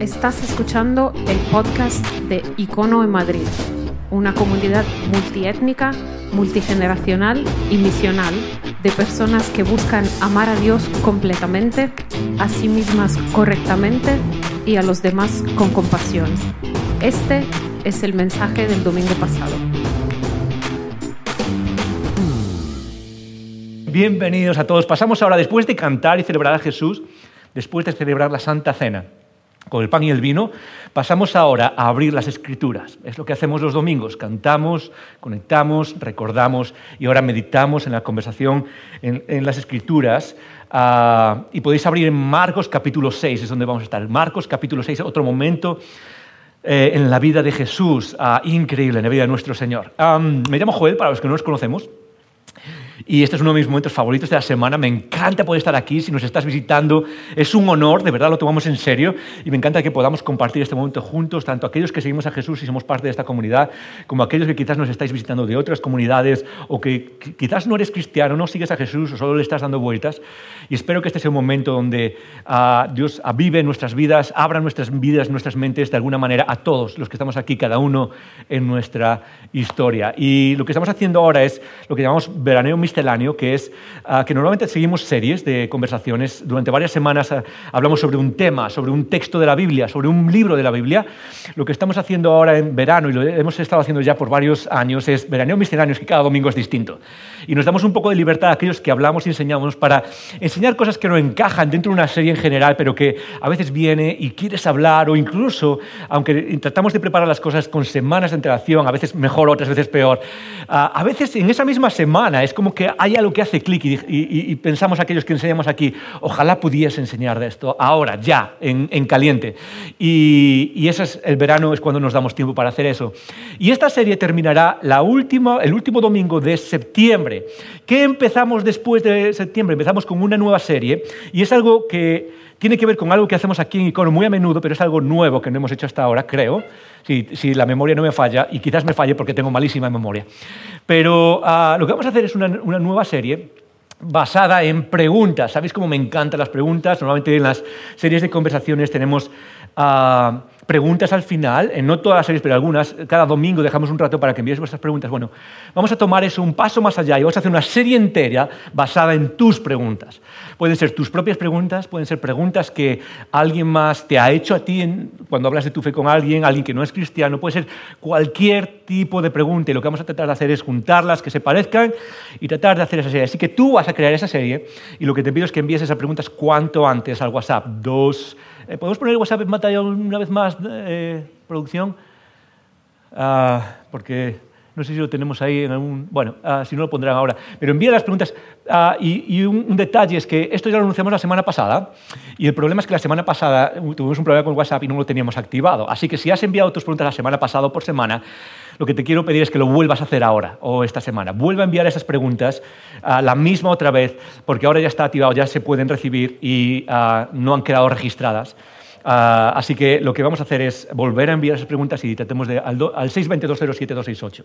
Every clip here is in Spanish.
Estás escuchando el podcast de Icono en Madrid, una comunidad multiétnica, multigeneracional y misional de personas que buscan amar a Dios completamente, a sí mismas correctamente y a los demás con compasión. Este es el mensaje del domingo pasado. Bienvenidos a todos. Pasamos ahora, después de cantar y celebrar a Jesús, después de celebrar la Santa Cena, con el pan y el vino, pasamos ahora a abrir las escrituras. Es lo que hacemos los domingos. Cantamos, conectamos, recordamos y ahora meditamos en la conversación en, las escrituras. Ah, y podéis abrir en Marcos capítulo 6, es donde vamos a estar. Marcos capítulo 6, otro momento eh, en la vida de Jesús, ah, increíble, en la vida de nuestro Señor. me llamo Joel, para los que no nos conocemos. Y este es uno de mis momentos favoritos de la semana. Me encanta poder estar aquí. Si nos estás visitando, es un honor, de verdad lo tomamos en serio. Y me encanta que podamos compartir este momento juntos, tanto aquellos que seguimos a Jesús y somos parte de esta comunidad, como aquellos que quizás nos estáis visitando de otras comunidades o que quizás no eres cristiano, no sigues a Jesús o solo le estás dando vueltas. Y espero que este sea un momento donde uh, Dios avive nuestras vidas, abra nuestras vidas, nuestras mentes de alguna manera a todos los que estamos aquí, cada uno en nuestra historia. Y lo que estamos haciendo ahora es lo que llamamos veraneo misceláneo, que es uh, que normalmente seguimos series de conversaciones. Durante varias semanas uh, hablamos sobre un tema, sobre un texto de la Biblia, sobre un libro de la Biblia. Lo que estamos haciendo ahora en verano, y lo hemos estado haciendo ya por varios años, es veraneo misceláneo, es que cada domingo es distinto. Y nos damos un poco de libertad a aquellos que hablamos y enseñamos para enseñar cosas que no encajan dentro de una serie en general, pero que a veces viene y quieres hablar, o incluso, aunque tratamos de preparar las cosas con semanas de antelación, a veces mejor, otras veces peor, a veces en esa misma semana es como que hay algo que hace clic y, pensamos aquellos que enseñamos aquí, ojalá pudiese enseñar de esto ahora, ya, en, en caliente. Y, y ese es el verano, es cuando nos damos tiempo para hacer eso. Y esta serie terminará la última, el último domingo de septiembre. ¿Qué empezamos después de septiembre? Empezamos con una nueva serie y es algo que tiene que ver con algo que hacemos aquí en Icono muy a menudo, pero es algo nuevo que no hemos hecho hasta ahora, creo, si, la memoria no me falla, y quizás me falle porque tengo malísima memoria. Pero uh, lo que vamos a hacer es una, nueva serie basada en preguntas. ¿Sabéis cómo me encantan las preguntas? Normalmente en las series de conversaciones tenemos... Uh, preguntas al final, en no todas las series, pero algunas, cada domingo dejamos un rato para que envíes vuestras preguntas. Bueno, vamos a tomar eso un paso más allá y vamos a hacer una serie entera basada en tus preguntas. Pueden ser tus propias preguntas, pueden ser preguntas que alguien más te ha hecho a ti cuando hablas de tu fe con alguien, alguien que no es cristiano, puede ser cualquier tipo de pregunta y lo que vamos a tratar de hacer es juntarlas, que se parezcan y tratar de hacer esa serie. Así que tú vas a crear esa serie y lo que te pido es que envíes esas preguntas cuanto antes al WhatsApp. Dos eh, ¿Podemos poner WhatsApp en una vez más, eh, producción? Ah, porque no sé si lo tenemos ahí en algún... Bueno, ah, si no lo pondrán ahora. Pero envía las preguntas. Ah, y, un, detalle es que esto ya lo anunciamos la semana pasada. Y el problema es que la semana pasada tuvimos un problema con WhatsApp y no lo teníamos activado. Así que si has enviado tus preguntas la semana pasada por semana, lo que te quiero pedir es que lo vuelvas a hacer ahora o esta semana. Vuelva a enviar esas preguntas la misma otra vez, porque ahora ya está activado, ya se pueden recibir y no han quedado registradas. Uh, así que lo que vamos a hacer es volver a enviar esas preguntas y tratemos de, al, al 622-07268.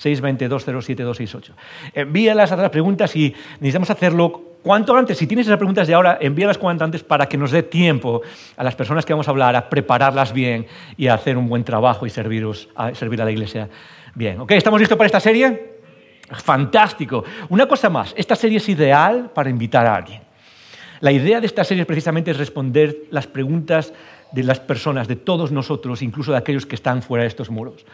622-07268. Envíalas a las preguntas y necesitamos hacerlo cuanto antes. Si tienes esas preguntas de ahora, envíalas cuanto antes para que nos dé tiempo a las personas que vamos a hablar a prepararlas bien y a hacer un buen trabajo y serviros, a, servir a la iglesia bien. ¿Ok? ¿Estamos listos para esta serie? Fantástico. Una cosa más, esta serie es ideal para invitar a alguien. La idea de esta serie precisamente es responder las preguntas de las personas, de todos nosotros, incluso de aquellos que están fuera de estos muros.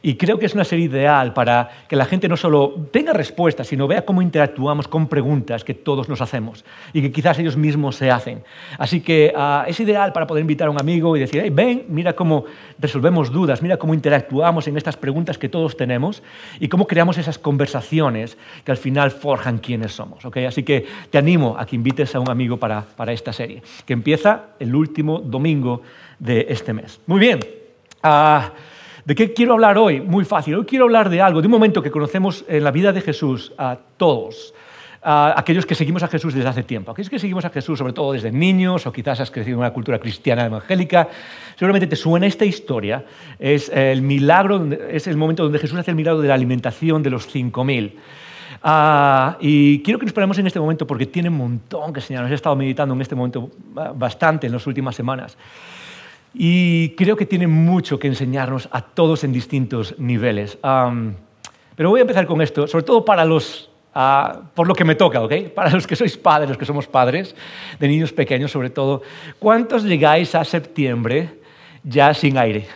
Y creo que es una serie ideal para que la gente no solo tenga respuestas, sino vea cómo interactuamos con preguntas que todos nos hacemos y que quizás ellos mismos se hacen. Así que uh, es ideal para poder invitar a un amigo y decir, hey, ven, mira cómo resolvemos dudas, mira cómo interactuamos en estas preguntas que todos tenemos y cómo creamos esas conversaciones que al final forjan quiénes somos. ¿okay? Así que te animo a que invites a un amigo para, para esta serie, que empieza el último domingo de este mes. Muy bien. Uh, ¿De qué quiero hablar hoy? Muy fácil. Hoy quiero hablar de algo, de un momento que conocemos en la vida de Jesús a todos. A aquellos que seguimos a Jesús desde hace tiempo, aquellos que seguimos a Jesús sobre todo desde niños o quizás has crecido en una cultura cristiana evangélica, seguramente te suena esta historia. Es el milagro, es el momento donde Jesús hace el milagro de la alimentación de los 5.000. Uh, y quiero que nos paremos en este momento porque tiene un montón que señalar. He estado meditando en este momento bastante en las últimas semanas. Y creo que tiene mucho que enseñarnos a todos en distintos niveles. pero voy a empezar con esto, sobre todo para los, ah, por lo que me toca, ¿ok? Para los que sois padres, los que somos padres de niños pequeños sobre todo. ¿Cuántos llegáis a septiembre ya sin aire?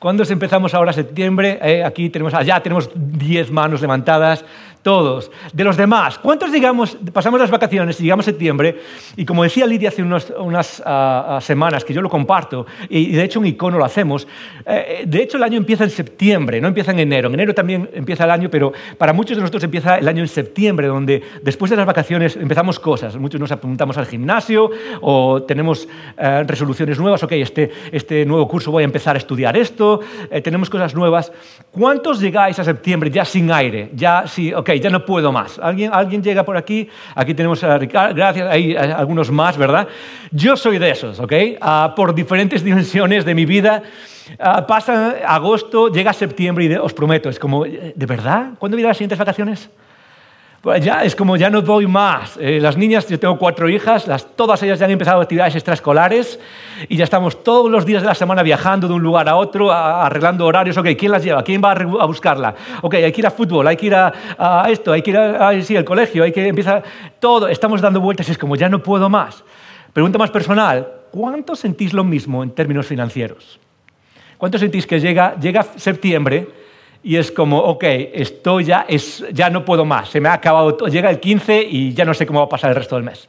¿Cuándo empezamos ahora septiembre? Eh, aquí tenemos, allá tenemos 10 manos levantadas todos, de los demás. ¿Cuántos llegamos, pasamos las vacaciones y llegamos a septiembre? Y como decía Lidia hace unas ah, ah, semanas, que yo lo comparto, y de hecho un icono lo hacemos, eh, de hecho el año empieza en septiembre, no empieza en enero. En enero también empieza el año, pero para muchos de nosotros empieza el año en septiembre, donde después de las vacaciones empezamos cosas. Muchos nos apuntamos al gimnasio o tenemos eh, resoluciones nuevas, ok, este, este nuevo curso voy a empezar a estudiar esto, eh, tenemos cosas nuevas. ¿Cuántos llegáis a septiembre ya sin aire? Ya, sí, ok, ya no puedo más. ¿Alguien, alguien llega por aquí? Aquí tenemos a Ricardo, gracias, hay algunos más, ¿verdad? Yo soy de esos, ¿ok? Ah, por diferentes dimensiones de mi vida. Ah, pasa agosto, llega septiembre y os prometo, es como, ¿de verdad? ¿Cuándo vienen las siguientes vacaciones? Pues ya es como ya no doy más. Eh, las niñas, yo tengo cuatro hijas, todas ellas ya han empezado actividades extraescolares y ya estamos todos los días de la semana viajando de un lugar a otro, arreglando horarios. Ok, ¿quién las lleva? ¿Quién va a, buscarla? Ok, hay que ir a fútbol, hay que ir a, esto, hay que ir a, el colegio, hay que empezar todo. Estamos dando vueltas y es como ya no puedo más. Pregunta más personal, ¿cuánto sentís lo mismo en términos financieros? ¿Cuánto sentís que llega septiembre y es como, ok, esto ya, es, ya no puedo más, se me ha acabado, todo. llega el 15 y ya no sé cómo va a pasar el resto del mes.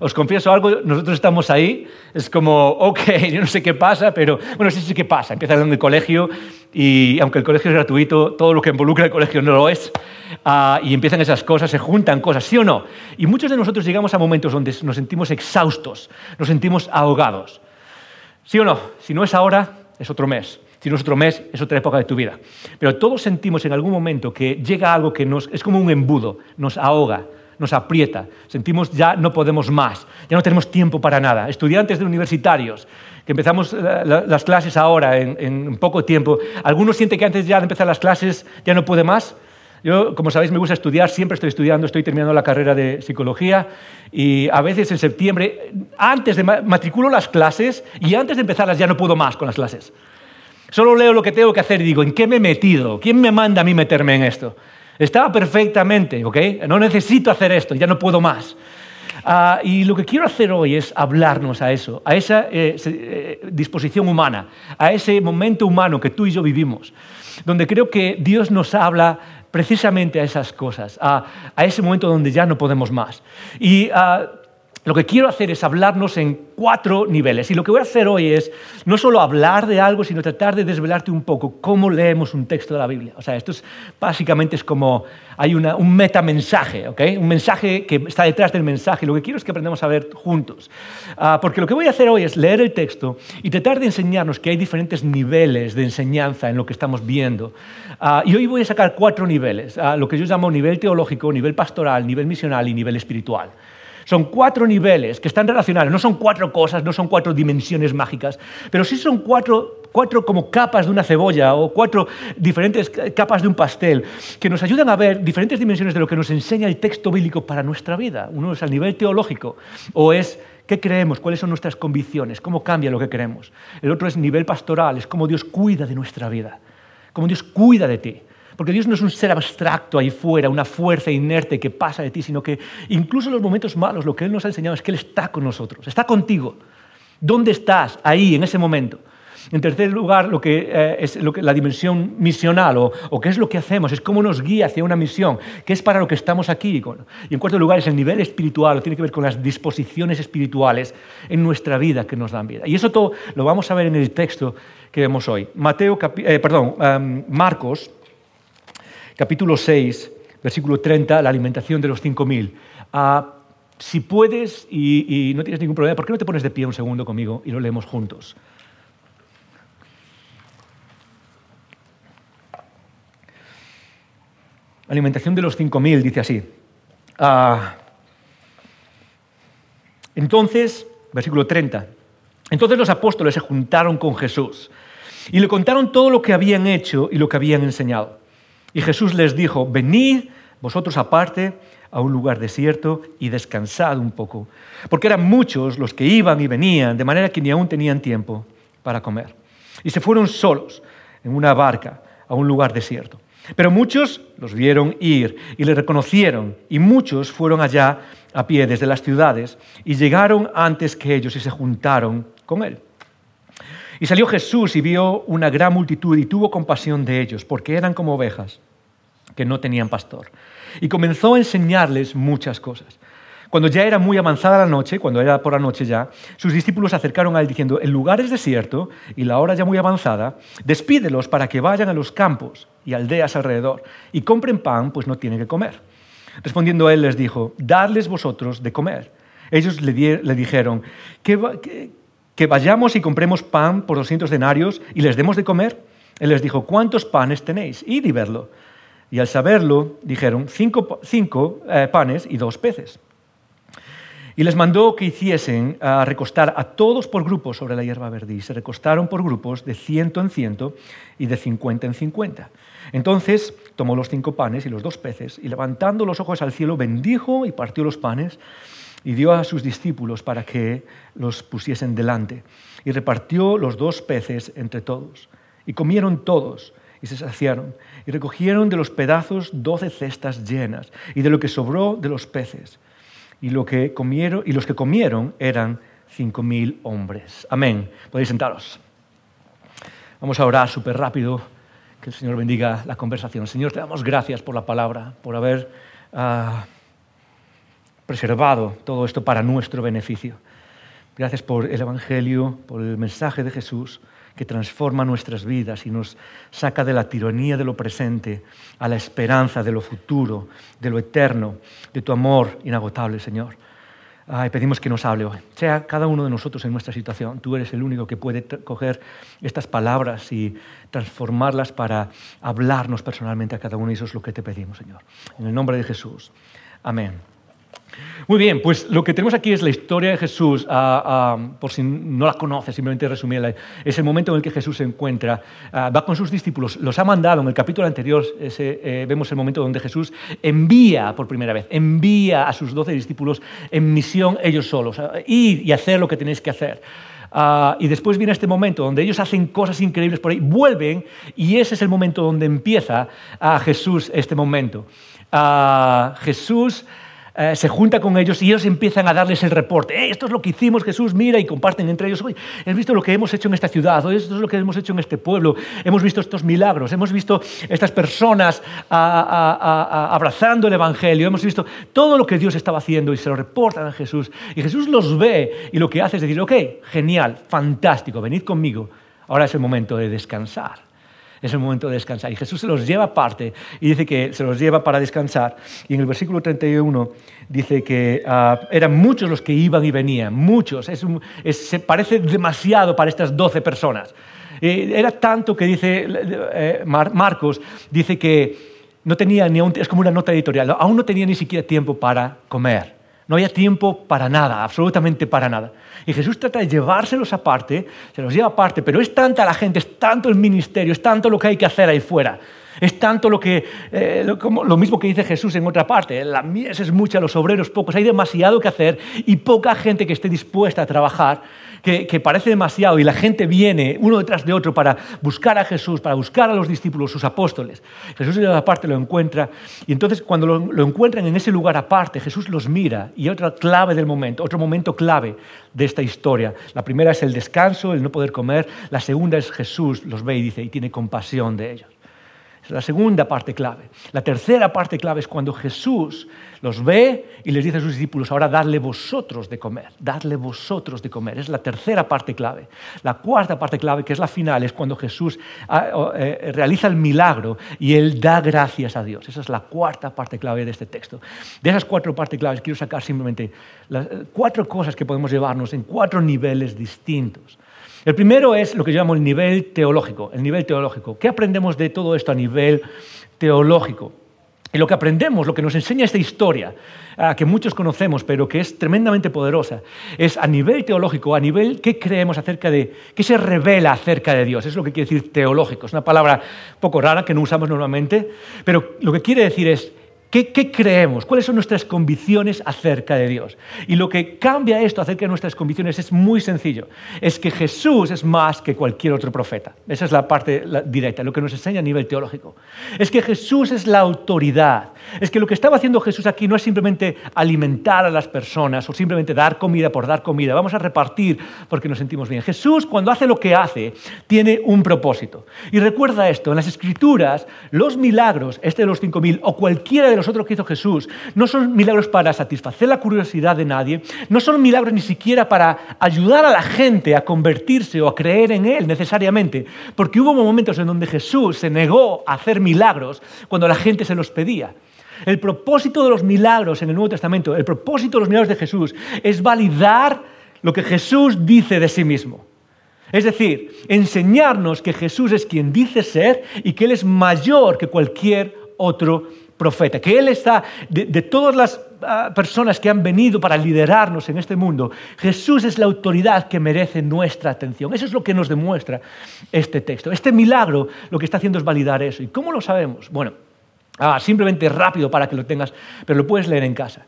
Os confieso algo, nosotros estamos ahí, es como, ok, yo no sé qué pasa, pero bueno, sí sé qué pasa. Empieza en el colegio y aunque el colegio es gratuito, todo lo que involucra el colegio no lo es. Uh, y empiezan esas cosas, se juntan cosas, ¿sí o no? Y muchos de nosotros llegamos a momentos donde nos sentimos exhaustos, nos sentimos ahogados. ¿Sí o no? Si no es ahora, es otro mes. Si no es otro mes, es otra época de tu vida. Pero todos sentimos en algún momento que llega algo que nos, es como un embudo, nos ahoga, nos aprieta. Sentimos ya no podemos más, ya no tenemos tiempo para nada. Estudiantes de universitarios, que empezamos eh, las clases ahora en, en poco tiempo, algunos sienten que antes ya de empezar las clases ya no puede más. Yo, como sabéis, me gusta estudiar, siempre estoy estudiando, estoy terminando la carrera de psicología y a veces en septiembre, antes de matriculo las clases y antes de empezarlas ya no puedo más con las clases. Solo leo lo que tengo que hacer y digo, ¿en qué me he metido? ¿Quién me manda a mí meterme en esto? Estaba perfectamente, ¿ok? No necesito hacer esto, ya no puedo más. Ah, y lo que quiero hacer hoy es hablarnos a eso, a esa eh, eh, disposición humana, a ese momento humano que tú y yo vivimos, donde creo que Dios nos habla precisamente a esas cosas, a, ese momento donde ya no podemos más. Y ah, lo que quiero hacer es hablarnos en cuatro niveles. Y lo que voy a hacer hoy es no solo hablar de algo, sino tratar de desvelarte un poco cómo leemos un texto de la Biblia. O sea, esto es, básicamente es como hay un metamensaje, ¿ok? Un mensaje que está detrás del mensaje. Lo que quiero es que aprendamos a ver juntos. Ah, porque lo que voy a hacer hoy es leer el texto y tratar de enseñarnos que hay diferentes niveles de enseñanza en lo que estamos viendo. Ah, y hoy voy a sacar cuatro niveles. Ah, lo que yo llamo nivel teológico, nivel pastoral, nivel misional y nivel espiritual. Son cuatro niveles que están relacionados, no son cuatro cosas, no son cuatro dimensiones mágicas, pero sí son cuatro, cuatro como capas de una cebolla o cuatro diferentes capas de un pastel que nos ayudan a ver diferentes dimensiones de lo que nos enseña el texto bíblico para nuestra vida. Uno es a nivel teológico o es qué creemos, cuáles son nuestras convicciones, cómo cambia lo que creemos. El otro es nivel pastoral, es cómo Dios cuida de nuestra vida, cómo Dios cuida de ti. Porque Dios no es un ser abstracto ahí fuera, una fuerza inerte que pasa de ti, sino que incluso en los momentos malos lo que Él nos ha enseñado es que Él está con nosotros, está contigo. ¿Dónde estás? Ahí, en ese momento. En tercer lugar, lo que eh, es la dimensión misional o, qué es lo que hacemos, es cómo nos guía hacia una misión, qué es para lo que estamos aquí. Y en cuarto lugar, es el nivel espiritual, tiene que ver con las disposiciones espirituales en nuestra vida que nos dan vida. Y eso todo lo vamos a ver en el texto que vemos hoy. Mateo, eh, perdón, em, Marcos capítulo 6, versículo 30, la alimentación de los 5.000. Ah, si puedes y, no tienes ningún problema, ¿por qué no te pones de pie un segundo conmigo y lo leemos juntos? Alimentación de los 5.000, dice así. Ah, entonces, versículo 30, entonces los apóstoles se juntaron con Jesús y le contaron todo lo que habían hecho y lo que habían enseñado. Y Jesús les dijo, venid, vosotros aparte a un lugar desierto y descansad un poco, porque eran muchos los que iban y venían, de manera que ni aún tenían tiempo para comer. Y se fueron solos en una barca a un lugar desierto. Pero muchos los vieron ir y le reconocieron, y muchos fueron allá a pie desde las ciudades y llegaron antes que ellos y se juntaron con él. Y salió Jesús y vio una gran multitud y tuvo compasión de ellos, porque eran como ovejas que no tenían pastor. Y comenzó a enseñarles muchas cosas. Cuando ya era muy avanzada la noche, cuando era por la noche ya, sus discípulos acercaron a él diciendo, el lugar es desierto y la hora ya muy avanzada, despídelos para que vayan a los campos y aldeas alrededor y compren pan, pues no tienen que comer. Respondiendo él les dijo, dadles vosotros de comer. Ellos le, dijeron, ¿Que, que, vayamos y compremos pan por 200 denarios y les demos de comer. Él les dijo, ¿cuántos panes tenéis? Id y verlo. Y al saberlo, dijeron, cinco, eh, panes y dos peces. Y les mandó que hiciesen a recostar a todos por grupos sobre la hierba verde. Y se recostaron por grupos de ciento en ciento y de cincuenta en cincuenta. Entonces tomó los cinco panes y los dos peces y levantando los ojos al cielo bendijo y partió los panes y dio a sus discípulos para que los pusiesen delante. Y repartió los dos peces entre todos. Y comieron todos y se saciaron. Y recogieron de los pedazos doce cestas llenas y de lo que sobró de los peces y, lo que comieron, y los que comieron eran cinco mil hombres. Amén. Podéis sentaros. Vamos a orar súper rápido. Que el Señor bendiga la conversación. Señor, te damos gracias por la palabra, por haber ah, preservado todo esto para nuestro beneficio. Gracias por el Evangelio, por el mensaje de Jesús que transforma nuestras vidas y nos saca de la tiranía de lo presente a la esperanza de lo futuro, de lo eterno, de tu amor inagotable, Señor. Ay, pedimos que nos hable hoy. Sea cada uno de nosotros en nuestra situación. Tú eres el único que puede coger estas palabras y transformarlas para hablarnos personalmente a cada uno y eso es lo que te pedimos, Señor. En el nombre de Jesús. Amén. Muy bien, pues lo que tenemos aquí es la historia de Jesús, ah, ah, por si no la conoces, simplemente resumirla. Es el momento en el que Jesús se encuentra, ah, va con sus discípulos, los ha mandado, en el capítulo anterior eh, vemos el momento donde Jesús envía por primera vez, envía a sus doce discípulos en misión ellos solos, ir y hacer lo que tenéis que hacer. y después viene este momento donde ellos hacen cosas increíbles por ahí, vuelven y ese es el momento donde empieza a Jesús este momento. Jesús eh, se junta con ellos y ellos empiezan a darles el reporte. esto es lo que hicimos, Jesús, mira, y comparten entre ellos. Oye, ¿has visto lo que hemos hecho en esta ciudad? esto es lo que hemos hecho en este pueblo. Hemos visto estos milagros, hemos visto estas personas abrazando el Evangelio, hemos visto todo lo que Dios estaba haciendo y se lo reportan a Jesús. Y Jesús los ve y lo que hace es decir, ok, genial, fantástico, venid conmigo. Ahora es el momento de descansar es el momento de descansar. Y Jesús se los lleva aparte y dice que se los lleva para descansar. Y en el versículo 31 dice que ah, eran muchos los que iban y venían, muchos. se parece demasiado para estas 12 personas. Eh, era tanto que dice eh, Marcos, dice que no tenía ni aún, es como una nota editorial, aún no tenía ni siquiera tiempo para comer. No había tiempo para nada, absolutamente para nada. Y Jesús trata de llevárselos aparte, se los lleva aparte, pero es tanta la gente, es tanto el ministerio, es tanto lo que hay que hacer ahí fuera. Es tanto lo que, eh, lo, mismo que dice Jesús en otra parte, la mies es mucha, los obreros pocos, hay demasiado que hacer y poca gente que esté dispuesta a trabajar que, parece demasiado y la gente viene uno detrás de otro para buscar a Jesús, para buscar a los discípulos, sus apóstoles. Jesús de aparte lo encuentra y entonces cuando lo, lo encuentran en ese lugar aparte, Jesús los mira y otra clave del momento, otro momento clave de esta historia. La primera es el descanso, el no poder comer. La segunda es Jesús los ve y dice y tiene compasión de ellos. Es la segunda parte clave. La tercera parte clave es cuando Jesús los ve y les dice a sus discípulos, ahora dadle vosotros de comer, dadle vosotros de comer. Es la tercera parte clave. La cuarta parte clave, que es la final, es cuando Jesús ah, eh, realiza el milagro y él da gracias a Dios. Esa es la cuarta parte clave de este texto. De esas cuatro partes claves quiero sacar simplemente las eh, cuatro cosas que podemos llevarnos en cuatro niveles distintos. El primero es lo que llamamos el nivel teológico, el nivel teológico. ¿Qué aprendemos de todo esto a nivel teológico? Y lo que aprendemos, lo que nos enseña esta historia, ah, que muchos conocemos, pero que es tremendamente poderosa, es a nivel teológico, a nivel qué creemos acerca de, qué se revela acerca de Dios. Es lo que quiere decir teológico. Es una palabra poco rara que no usamos normalmente, pero lo que quiere decir es ¿Qué, ¿Qué, creemos? ¿Cuáles son nuestras convicciones acerca de Dios? Y lo que cambia esto acerca de nuestras convicciones es muy sencillo. Es que Jesús es más que cualquier otro profeta. Esa es la parte directa, lo que nos enseña a nivel teológico. Es que Jesús es la autoridad. Es que lo que estaba haciendo Jesús aquí no es simplemente alimentar a las personas o simplemente dar comida por dar comida. Vamos a repartir porque nos sentimos bien. Jesús, cuando hace lo que hace, tiene un propósito. Y recuerda esto, en las Escrituras, los milagros, este de los 5.000 o cualquiera de los otros que hizo Jesús, no son milagros para satisfacer la curiosidad de nadie, no son milagros ni siquiera para ayudar a la gente a convertirse o a creer en Él necesariamente, porque hubo momentos en donde Jesús se negó a hacer milagros cuando la gente se los pedía. El propósito de los milagros en el Nuevo Testamento, el propósito de los milagros de Jesús es validar lo que Jesús dice de sí mismo. Es decir, enseñarnos que Jesús es quien dice ser y que Él es mayor que cualquier otro profeta, que Él está, de, todas las ah, personas que han venido para liderarnos en este mundo, Jesús es la autoridad que merece nuestra atención. Eso es lo que nos demuestra este texto. Este milagro lo que está haciendo es validar eso. ¿Y cómo lo sabemos? Bueno, ah, simplemente rápido para que lo tengas, pero lo puedes leer en casa.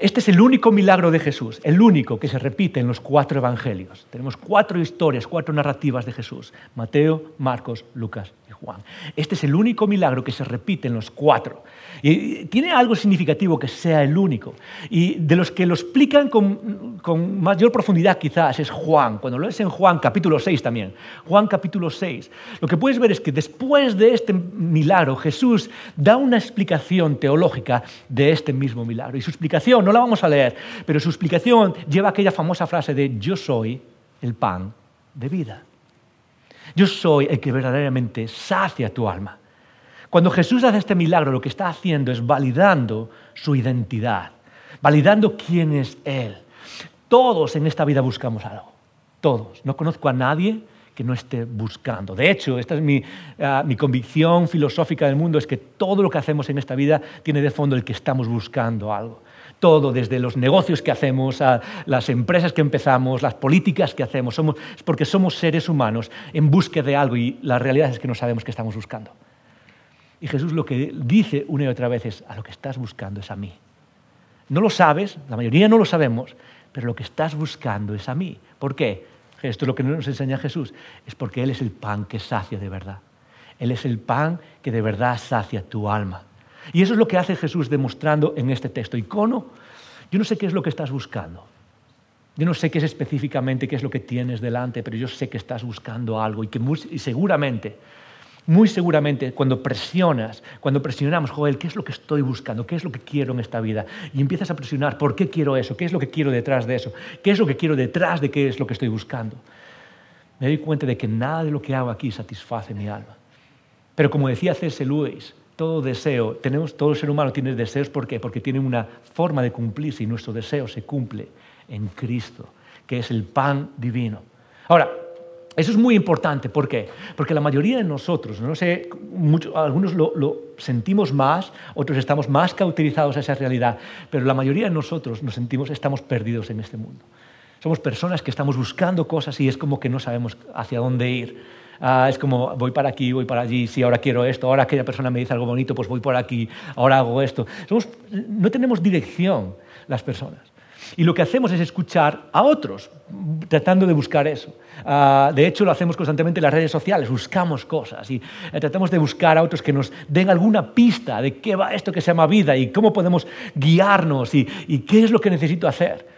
Este es el único milagro de Jesús, el único que se repite en los cuatro evangelios. Tenemos cuatro historias, cuatro narrativas de Jesús, Mateo, Marcos, Lucas Juan. Este es el único milagro que se repite en los cuatro. Y tiene algo significativo que sea el único. Y de los que lo explican con, con mayor profundidad quizás es Juan. Cuando lo lees en Juan capítulo 6 también. Juan capítulo 6. Lo que puedes ver es que después de este milagro Jesús da una explicación teológica de este mismo milagro. Y su explicación, no la vamos a leer, pero su explicación lleva aquella famosa frase de yo soy el pan de vida. Yo soy el que verdaderamente sacia tu alma. Cuando Jesús hace este milagro, lo que está haciendo es validando su identidad, validando quién es Él. Todos en esta vida buscamos algo. Todos. No conozco a nadie que no esté buscando. De hecho, esta es mi, ah, mi, convicción filosófica del mundo, es que todo lo que hacemos en esta vida tiene de fondo el que estamos buscando algo todo, desde los negocios que hacemos, a las empresas que empezamos, las políticas que hacemos, somos, es porque somos seres humanos en búsqueda de algo y la realidad es que no sabemos qué estamos buscando. Y Jesús lo que dice una y otra vez es, a lo que estás buscando es a mí. No lo sabes, la mayoría no lo sabemos, pero lo que estás buscando es a mí. ¿Por qué? Esto es lo que nos enseña Jesús, es porque Él es el pan que sacia de verdad. Él es el pan que de verdad sacia tu alma. Y eso es lo que hace Jesús demostrando en este texto. Icono, yo no sé qué es lo que estás buscando. Yo no sé qué es específicamente, qué es lo que tienes delante, pero yo sé que estás buscando algo y que y seguramente, muy seguramente, cuando presionas, cuando presionamos, Joel, ¿qué es lo que estoy buscando? ¿Qué es lo que quiero en esta vida? Y empiezas a presionar, ¿por qué quiero eso? ¿Qué es lo que quiero detrás de eso? ¿Qué es lo que quiero detrás de qué es lo que estoy buscando? Me doy cuenta de que nada de lo que hago aquí satisface mi alma. Pero como decía C.S. Lewis, todo deseo, tenemos, todo ser humano tiene deseos, ¿por qué? Porque tiene una forma de cumplirse y nuestro deseo se cumple en Cristo, que es el pan divino. Ahora, eso es muy importante, ¿por qué? Porque la mayoría de nosotros, no sé, algunos lo, lo, sentimos más, otros estamos más cauterizados a esa realidad, pero la mayoría de nosotros nos sentimos, estamos perdidos en este mundo. Somos personas que estamos buscando cosas y es como que no sabemos hacia dónde ir. Ah, es como voy para aquí, voy para allí, si ahora quiero esto, ahora aquella persona me dice algo bonito, pues voy por aquí, ahora hago esto. no tenemos dirección las personas. Y lo que hacemos es escuchar a otros, tratando de buscar eso. Ah, de hecho, lo hacemos constantemente en las redes sociales, buscamos cosas y eh, tratamos de buscar a otros que nos den alguna pista de qué va esto que se llama vida y cómo podemos guiarnos y qué es lo que necesito hacer.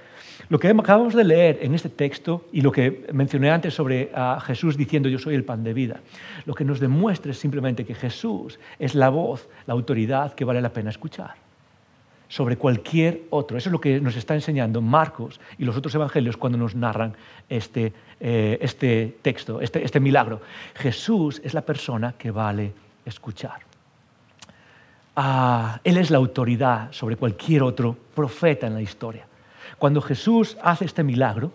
Lo que acabamos de leer en este texto y lo que mencioné antes sobre Jesús diciendo yo soy el pan de vida, lo que nos demuestra es simplemente que Jesús es la voz, la autoridad que vale la pena escuchar sobre cualquier otro. Eso es lo que nos está enseñando Marcos y los otros evangelios cuando nos narran este, eh, este texto, este, este milagro. Jesús es la persona que vale escuchar. Ah, él es la autoridad sobre cualquier otro profeta en la historia. Cuando Jesús hace este milagro,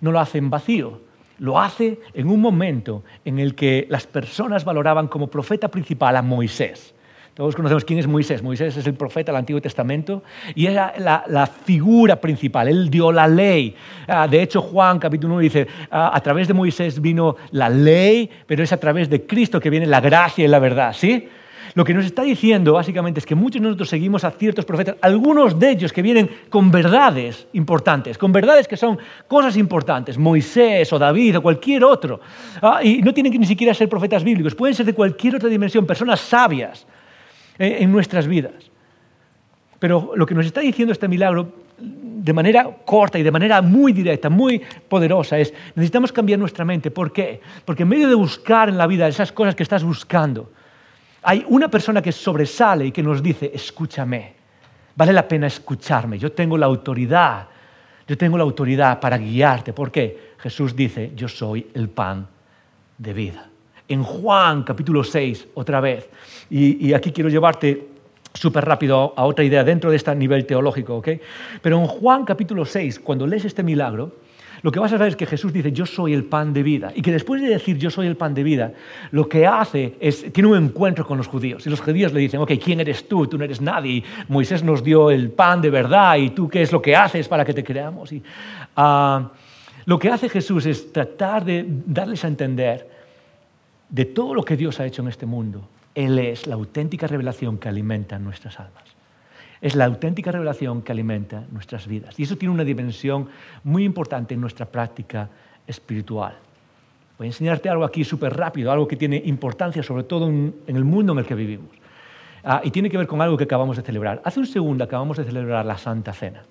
no lo hace en vacío, lo hace en un momento en el que las personas valoraban como profeta principal a Moisés. Todos conocemos quién es Moisés. Moisés es el profeta del Antiguo Testamento y era la, figura principal. Él dio la ley. Ah, de hecho, Juan capítulo 1 dice, ah, a través de Moisés vino la ley, pero es a través de Cristo que viene la gracia y la verdad. ¿sí? Lo que nos está diciendo básicamente es que muchos de nosotros seguimos a ciertos profetas, algunos de ellos que vienen con verdades importantes, con verdades que son cosas importantes, Moisés o David o cualquier otro. Ah, y no tienen que ni siquiera ser profetas bíblicos, pueden ser de cualquier otra dimensión, personas sabias eh, en nuestras vidas. Pero lo que nos está diciendo este milagro de manera corta y de manera muy directa, muy poderosa, es necesitamos cambiar nuestra mente. ¿Por qué? Porque en medio de buscar en la vida esas cosas que estás buscando, hay una persona que sobresale y que nos dice, escúchame, vale la pena escucharme, yo tengo la autoridad, yo tengo la autoridad para guiarte. ¿Por qué? Jesús dice, yo soy el pan de vida. En Juan capítulo 6, otra vez, y, aquí quiero llevarte súper rápido a otra idea dentro de este nivel teológico, ¿ok? Pero en Juan capítulo 6, cuando lees este milagro, lo que vas a ver es que Jesús dice, yo soy el pan de vida. Y que después de decir, yo soy el pan de vida, lo que hace es, tiene un encuentro con los judíos. Y los judíos le dicen, ok, ¿quién eres tú? Tú no eres nadie. Moisés nos dio el pan de verdad y tú qué es lo que haces para que te creamos. Y, ah, lo que hace Jesús es tratar de darles a entender de todo lo que Dios ha hecho en este mundo él es la auténtica revelación que alimenta nuestras almas. Es la auténtica revelación que alimenta nuestras vidas. Y eso tiene una dimensión muy importante en nuestra práctica espiritual. Voy a enseñarte algo aquí súper rápido, algo que tiene importancia sobre todo en, el mundo en el que vivimos. Ah, y tiene que ver con algo que acabamos de celebrar. Hace un segundo acabamos de celebrar la Santa Cena.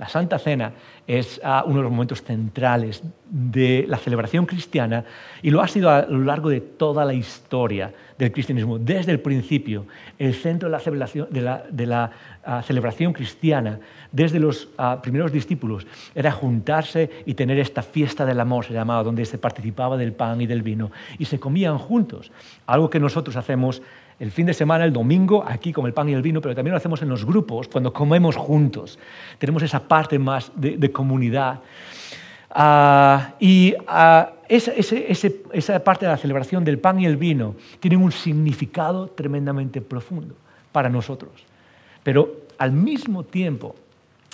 La Santa Cena es ah, uno de los momentos centrales de la celebración cristiana y lo ha sido a lo largo de toda la historia del cristianismo. Desde el principio, el centro de la celebración, de la, ah, celebración cristiana, desde los ah, primeros discípulos, era juntarse y tener esta fiesta del amor, se llamaba, donde se participaba del pan y del vino y se comían juntos, algo que nosotros hacemos el fin de semana, el domingo, aquí con el pan y el vino, pero también lo hacemos en los grupos, cuando comemos juntos. Tenemos esa parte más de, comunidad. Ah, y ah, esa, parte de la celebración del pan y el vino tiene un significado tremendamente profundo para nosotros. Pero al mismo tiempo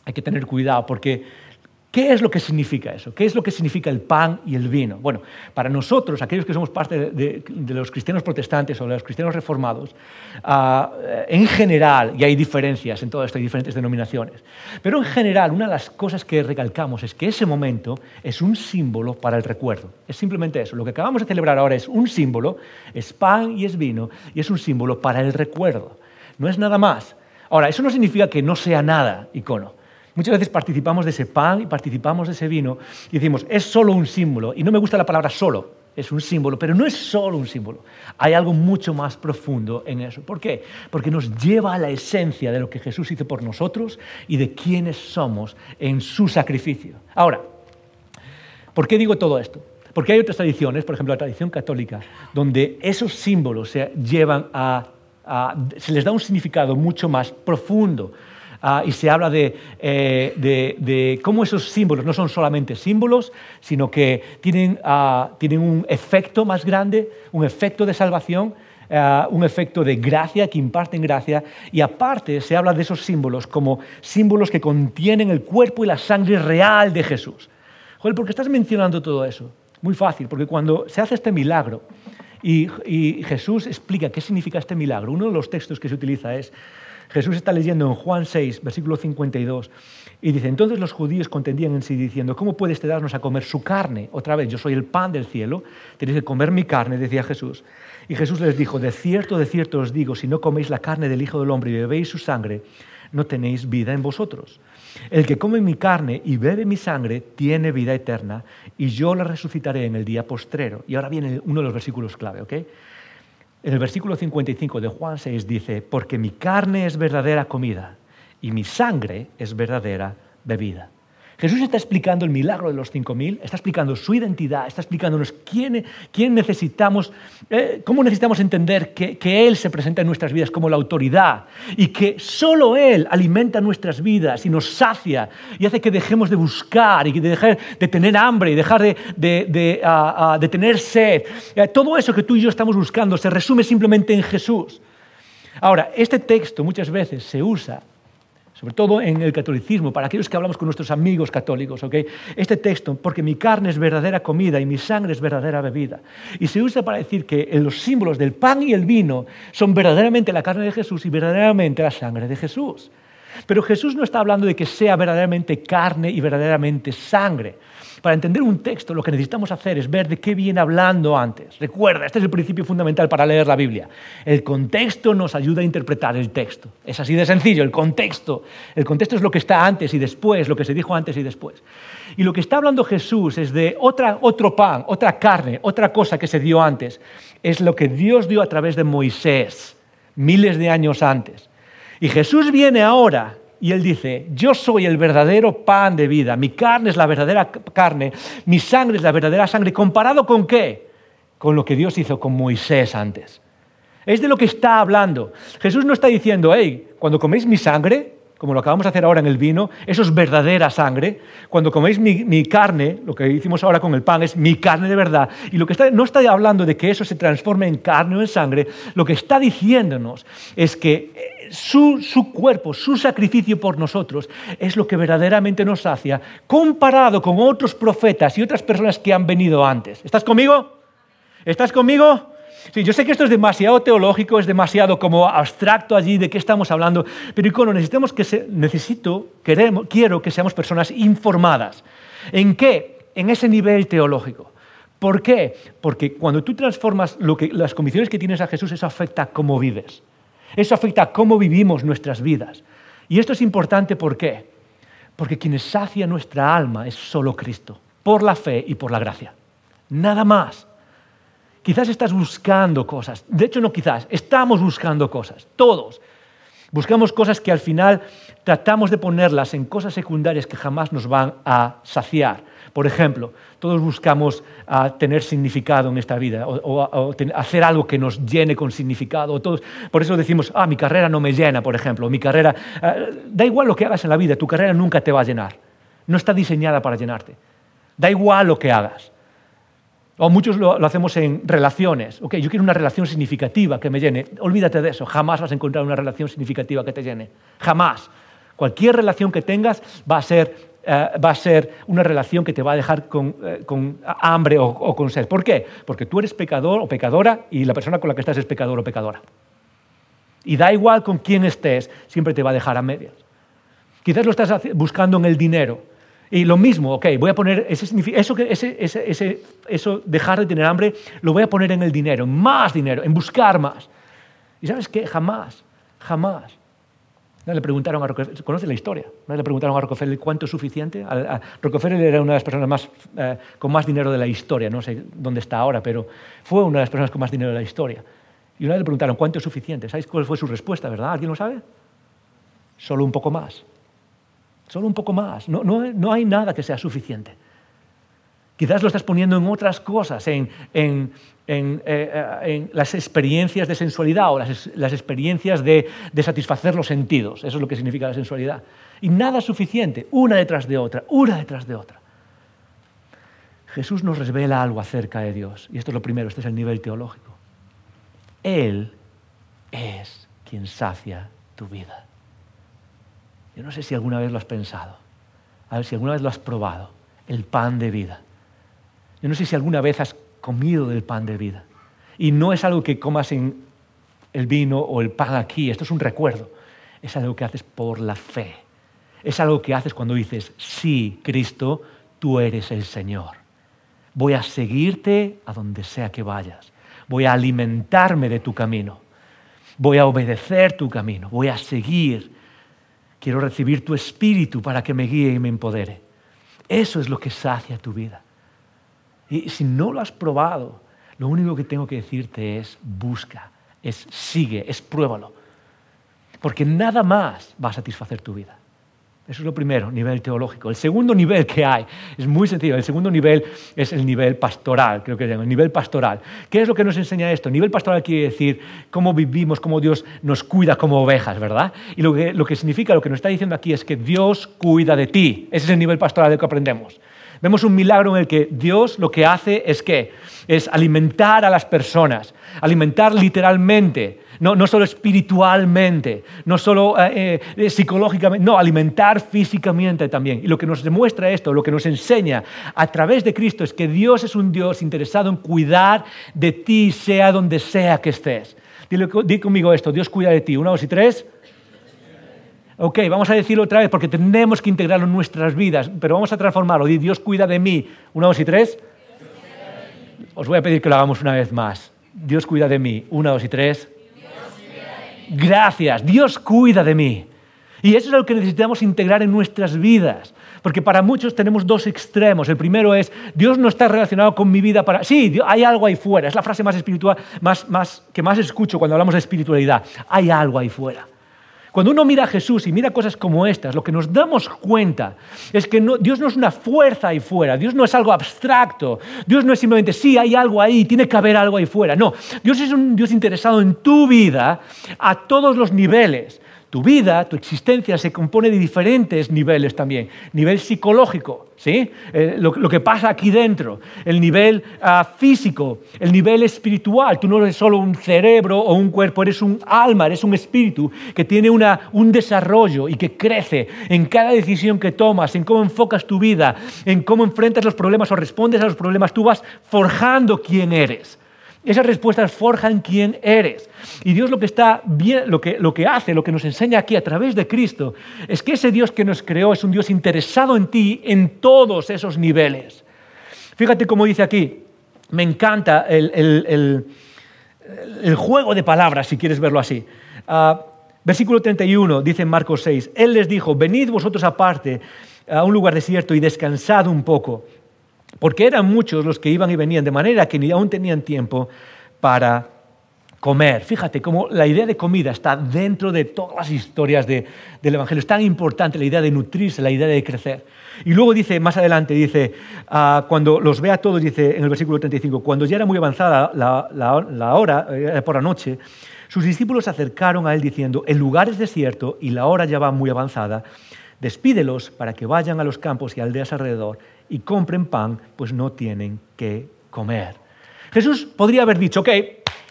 hay que tener cuidado porque ¿Qué es lo que significa eso? ¿Qué es lo que significa el pan y el vino? Bueno, para nosotros, aquellos que somos parte de, los cristianos protestantes o de los cristianos reformados, ah, en general, y hay diferencias en todo esto, hay diferentes denominaciones, pero en general una de las cosas que recalcamos es que ese momento es un símbolo para el recuerdo. Es simplemente eso. Lo que acabamos de celebrar ahora es un símbolo, es pan y es vino, y es un símbolo para el recuerdo. No es nada más. Ahora, eso no significa que no sea nada icono. Muchas veces participamos de ese pan y participamos de ese vino y decimos, es solo un símbolo. Y no me gusta la palabra solo, es un símbolo, pero no es solo un símbolo. Hay algo mucho más profundo en eso. ¿Por qué? Porque nos lleva a la esencia de lo que Jesús hizo por nosotros y de quiénes somos en su sacrificio. Ahora, ¿por qué digo todo esto? Porque hay otras tradiciones, por ejemplo la tradición católica, donde esos símbolos se llevan a se les da un significado mucho más profundo Ah, y se habla eh, de, cómo esos símbolos no son solamente símbolos, sino que tienen, ah, tienen un efecto más grande, un efecto de salvación, ah, un efecto de gracia que imparten gracia, y aparte se habla de esos símbolos como símbolos que contienen el cuerpo y la sangre real de Jesús. Joder, ¿por qué estás mencionando todo eso? Muy fácil, porque cuando se hace este milagro y Jesús explica qué significa este milagro, uno de los textos que se utiliza es Jesús está leyendo en Juan 6, versículo 52, y dice, entonces los judíos contendían en sí diciendo, ¿cómo puede este darnos a comer su carne? Otra vez, yo soy el pan del cielo, tenéis que comer mi carne, decía Jesús. Y Jesús les dijo, de cierto, de cierto os digo, si no coméis la carne del Hijo del Hombre y bebéis su sangre, no tenéis vida en vosotros. El que come mi carne y bebe mi sangre tiene vida eterna, y yo la resucitaré en el día postrero. Y ahora viene uno de los versículos clave, ¿ok? En el versículo 55 de Juan 6 dice, porque mi carne es verdadera comida y mi sangre es verdadera bebida. Jesús está explicando el milagro de los 5.000, está explicando su identidad, está explicándonos quién, quién necesitamos, eh, cómo necesitamos entender que, que, Él se presenta en nuestras vidas como la autoridad y que solo Él alimenta nuestras vidas y nos sacia y hace que dejemos de buscar y de dejar de tener hambre y dejar de, de, de, ah, ah, tener sed. Eh, todo eso que tú y yo estamos buscando se resume simplemente en Jesús. Ahora, este texto muchas veces se usa sobre todo en el catolicismo, para aquellos que hablamos con nuestros amigos católicos, ¿ok? Este texto, porque mi carne es verdadera comida y mi sangre es verdadera bebida. Y se usa para decir que los símbolos del pan y el vino son verdaderamente la carne de Jesús y verdaderamente la sangre de Jesús. Pero Jesús no está hablando de que sea verdaderamente carne y verdaderamente sangre. Para entender un texto lo que necesitamos hacer es ver de qué viene hablando antes. Recuerda, este es el principio fundamental para leer la Biblia. El contexto nos ayuda a interpretar el texto. Es así de sencillo, el contexto. El contexto es lo que está antes y después, lo que se dijo antes y después. Y lo que está hablando Jesús es de otra, otro pan, otra carne, otra cosa que se dio antes. Es lo que Dios dio a través de Moisés, miles de años antes. Y Jesús viene ahora y él dice, yo soy el verdadero pan de vida, mi carne es la verdadera carne, mi sangre es la verdadera sangre. ¿Comparado con qué? Con lo que Dios hizo con Moisés antes. Es de lo que está hablando. Jesús no está diciendo, hey, cuando coméis mi sangre, como lo acabamos de hacer ahora en el vino, eso es verdadera sangre. Cuando coméis mi, carne, lo que hicimos ahora con el pan es mi carne de verdad. Y lo que no está hablando de que eso se transforme en carne o en sangre, lo que está diciéndonos es que eh, su, su cuerpo, su sacrificio por nosotros es lo que verdaderamente nos sacia, comparado con otros profetas y otras personas que han venido antes. ¿Estás conmigo? ¿Estás conmigo? Sí, yo sé que esto es demasiado teológico, es demasiado como abstracto allí de qué estamos hablando, pero icono, necesitamos que se, necesito, queremos, quiero que seamos personas informadas. ¿En qué? En ese nivel teológico. ¿Por qué? Porque cuando tú transformas lo que, las convicciones que tienes a Jesús, eso afecta a cómo vives. Eso afecta a cómo vivimos nuestras vidas. Y esto es importante ¿por qué? Porque quien sacia nuestra alma es solo Cristo, por la fe y por la gracia. Nada más. Quizás estás buscando cosas. De hecho, no quizás, estamos buscando cosas, todos. Buscamos cosas que al final tratamos de ponerlas en cosas secundarias que jamás nos van a saciar. Por ejemplo, todos buscamos ah, tener significado en esta vida o, hacer algo que nos llene con significado. Todos, por eso decimos, ah, mi carrera no me llena, por ejemplo. Mi carrera, ah, da igual lo que hagas en la vida, tu carrera nunca te va a llenar. No está diseñada para llenarte. Da igual lo que hagas. O muchos lo, hacemos en relaciones. Ok, yo quiero una relación significativa que me llene. Olvídate de eso. Jamás vas a encontrar una relación significativa que te llene. Jamás. Cualquier relación que tengas va a ser, eh, va a ser una relación que te va a dejar con, eh, hambre o, con sed. ¿Por qué? Porque tú eres pecador o pecadora y la persona con la que estás es pecador o pecadora. Y da igual con quién estés, siempre te va a dejar a medias. Quizás lo estás buscando en el dinero y lo mismo, ok, voy a poner ese, eso, ese, ese, eso, dejar de tener hambre, lo voy a poner en el dinero, en más dinero, en buscar más. Y sabes qué, jamás, jamás. le preguntaron a Rockefeller, ¿conoce la historia? le preguntaron a Rockefeller cuánto es suficiente. Rockefeller era una de las personas más, eh, con más dinero de la historia, no sé dónde está ahora, pero fue una de las personas con más dinero de la historia. Y una vez le preguntaron cuánto es suficiente. ¿Sabéis cuál fue su respuesta, verdad? ¿Alguien lo sabe? Solo un poco más. Solo un poco más. No, no, hay nada que sea suficiente. Quizás lo estás poniendo en otras cosas, en, en, en, eh, las experiencias de sensualidad o las, las experiencias de, de, satisfacer los sentidos. Eso es lo que significa la sensualidad. Y nada suficiente, una detrás de otra, una detrás de otra. Jesús nos revela algo acerca de Dios. Y esto es lo primero, este es el nivel teológico. Él es quien sacia tu vida. Yo no sé si alguna vez lo has pensado, a ver si alguna vez lo has probado, el pan de vida. Yo no sé si alguna vez has comido del pan de vida. Y no es algo que comas en el vino o el pan aquí, esto es un recuerdo. Es algo que haces por la fe. Es algo que haces cuando dices, sí, Cristo, tú eres el Señor. Voy a seguirte a donde sea que vayas. Voy a alimentarme de tu camino. Voy a obedecer tu camino. Voy a seguir Quiero recibir tu espíritu para que me guíe y me empodere. Eso es lo que sacia tu vida. Y si no lo has probado, lo único que tengo que decirte es busca, es sigue, es pruébalo. Porque nada más va a satisfacer tu vida. Eso es lo primero, nivel teológico. El segundo nivel que hay es muy sencillo. El segundo nivel es el nivel pastoral, creo que es el nivel pastoral. ¿Qué es lo que nos enseña esto? Nivel pastoral quiere decir cómo vivimos, cómo Dios nos cuida como ovejas, ¿verdad? Y lo que, lo que significa, lo que nos está diciendo aquí es que Dios cuida de ti. Ese es el nivel pastoral del que aprendemos. Vemos un milagro en el que Dios lo que hace es que es alimentar a las personas, alimentar literalmente No, no solo espiritualmente, no solo eh, eh, psicológicamente, no, alimentar físicamente también. Y lo que nos demuestra esto, lo que nos enseña a través de Cristo es que Dios es un Dios interesado en cuidar de ti, sea donde sea que estés. Dile, di conmigo esto, Dios cuida de ti. Una, dos y tres. Ok, vamos a decirlo otra vez porque tenemos que integrarlo en nuestras vidas, pero vamos a transformarlo. Dios cuida de mí. Una, dos y tres. Os voy a pedir que lo hagamos una vez más. Dios cuida de mí. Una, dos y tres. Gracias. Dios cuida de mí. Y eso es lo que necesitamos integrar en nuestras vidas. Porque para muchos tenemos dos extremos. El primero es, Dios no está relacionado con mi vida para... Sí, hay algo ahí fuera. Es la frase más espiritual más, que más escucho cuando hablamos de espiritualidad. Hay algo ahí fuera. Cuando uno mira a Jesús y mira cosas como estas, lo que nos damos cuenta es que Dios no es una fuerza ahí fuera, Dios no es algo abstracto, Dios no es simplemente, sí, hay algo ahí, tiene que haber algo ahí fuera. No, Dios es un Dios interesado en tu vida a todos los niveles. Tu vida, tu existencia se compone de diferentes niveles también. Nivel psicológico, ¿sí? Eh, lo, que pasa aquí dentro. El nivel ah, físico, el nivel espiritual. Tú no eres solo un cerebro o un cuerpo, eres un alma, eres un espíritu que tiene un desarrollo y que crece en cada decisión que tomas, en cómo enfocas tu vida, en cómo enfrentas los problemas o respondes a los problemas. Tú vas forjando quién eres. Esas respuestas forjan quién eres. Y Dios lo que, está bien, lo, que, lo que hace, lo que nos enseña aquí a través de Cristo, es que ese Dios que nos creó es un Dios interesado en ti en todos esos niveles. Fíjate cómo dice aquí, me encanta el, juego de palabras, si quieres verlo así. Ah, versículo 31 dice en Marcos 6, Él les dijo, venid vosotros aparte a un lugar desierto y descansad un poco porque eran muchos los que iban y venían, de manera que ni aún tenían tiempo para comer. Fíjate cómo la idea de comida está dentro de todas las historias del Evangelio. Es tan importante la idea de nutrirse, la idea de crecer. Y luego dice, más adelante, dice, ah, cuando los ve a todos, dice en el versículo 35, cuando ya era muy avanzada la, hora, por la noche, sus discípulos se acercaron a él diciendo, el lugar es desierto y la hora ya va muy avanzada, despídelos para que vayan a los campos y aldeas alrededor y compren pan, pues no tienen que comer. Jesús podría haber dicho, ok,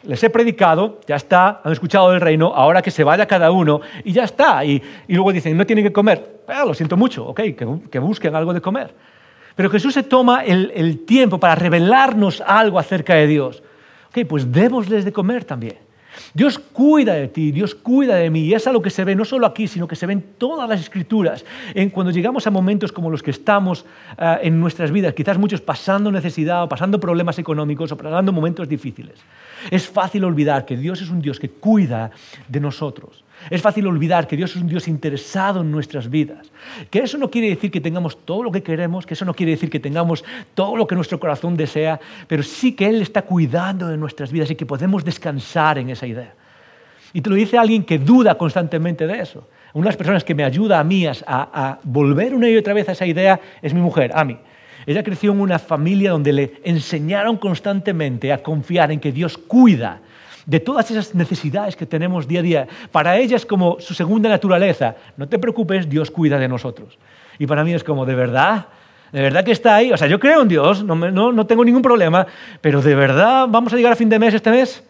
les he predicado, ya está, han escuchado del reino, ahora que se vaya cada uno y ya está. Y, luego dicen, no tienen que comer. Ah, lo siento mucho, ok, que, busquen algo de comer. Pero Jesús se toma el, el tiempo para revelarnos algo acerca de Dios. Ok, pues démosles de comer también. Dios cuida de ti, Dios cuida de mí. Y es algo que se ve no solo aquí, sino que se ve en todas las escrituras. En cuando llegamos a momentos como los que estamos ah, en nuestras vidas, quizás muchos pasando necesidad o pasando problemas económicos o pasando momentos difíciles, es fácil olvidar que Dios es un Dios que cuida de nosotros. Es fácil olvidar que Dios es un Dios interesado en nuestras vidas. Que eso no quiere decir que tengamos todo lo que queremos, que eso no quiere decir que tengamos todo lo que nuestro corazón desea, pero sí que Él está cuidando de nuestras vidas y que podemos descansar en esa idea. Y te lo dice alguien que duda constantemente de eso. Una de las personas que me ayuda a mí a, a volver una y otra vez a esa idea es mi mujer, Ami. Ella creció en una familia donde le enseñaron constantemente a confiar en que Dios cuida de todas esas necesidades que tenemos día a día. Para ella es como su segunda naturaleza. No te preocupes, Dios cuida de nosotros. Y para mí es como, ¿de verdad? ¿De verdad que está ahí? O sea, yo creo en Dios, no, no, no tengo ningún problema, pero ¿de verdad vamos a llegar a fin de mes este mes?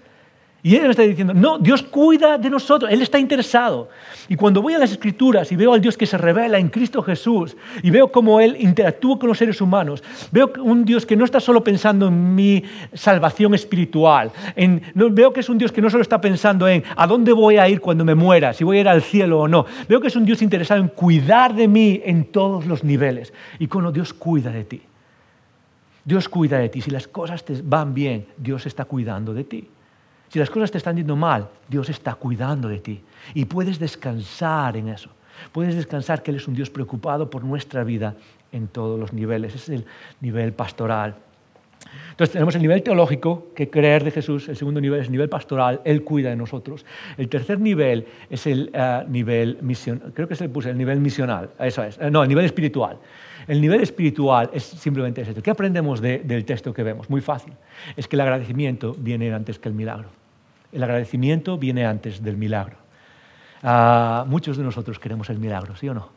Y él me está diciendo, no, Dios cuida de nosotros, Él está interesado. Y cuando voy a las escrituras y veo al Dios que se revela en Cristo Jesús y veo cómo Él interactúa con los seres humanos, veo un Dios que no está solo pensando en mi salvación espiritual, veo que es un Dios que no solo está pensando en a dónde voy a ir cuando me muera, si voy a ir al cielo o no. Veo que es un Dios interesado en cuidar de mí en todos los niveles. Y cuando Dios cuida de ti, Dios cuida de ti. Si las cosas te van bien, Dios está cuidando de ti. Si las cosas te están yendo mal, Dios está cuidando de ti. Y puedes descansar en eso. Puedes descansar que Él es un Dios preocupado por nuestra vida en todos los niveles. Ese es el nivel pastoral. Entonces tenemos el nivel teológico, que creer de Jesús. El segundo nivel es el nivel pastoral, Él cuida de nosotros. El tercer nivel es el uh, nivel misional. Creo que se le el nivel misional. Eso es. Uh, no, el nivel espiritual. El nivel espiritual es simplemente eso. ¿Qué aprendemos de, del texto que vemos? Muy fácil. Es que el agradecimiento viene antes que el milagro. El agradecimiento viene antes del milagro. Ah, muchos de nosotros queremos el milagro, ¿sí o no?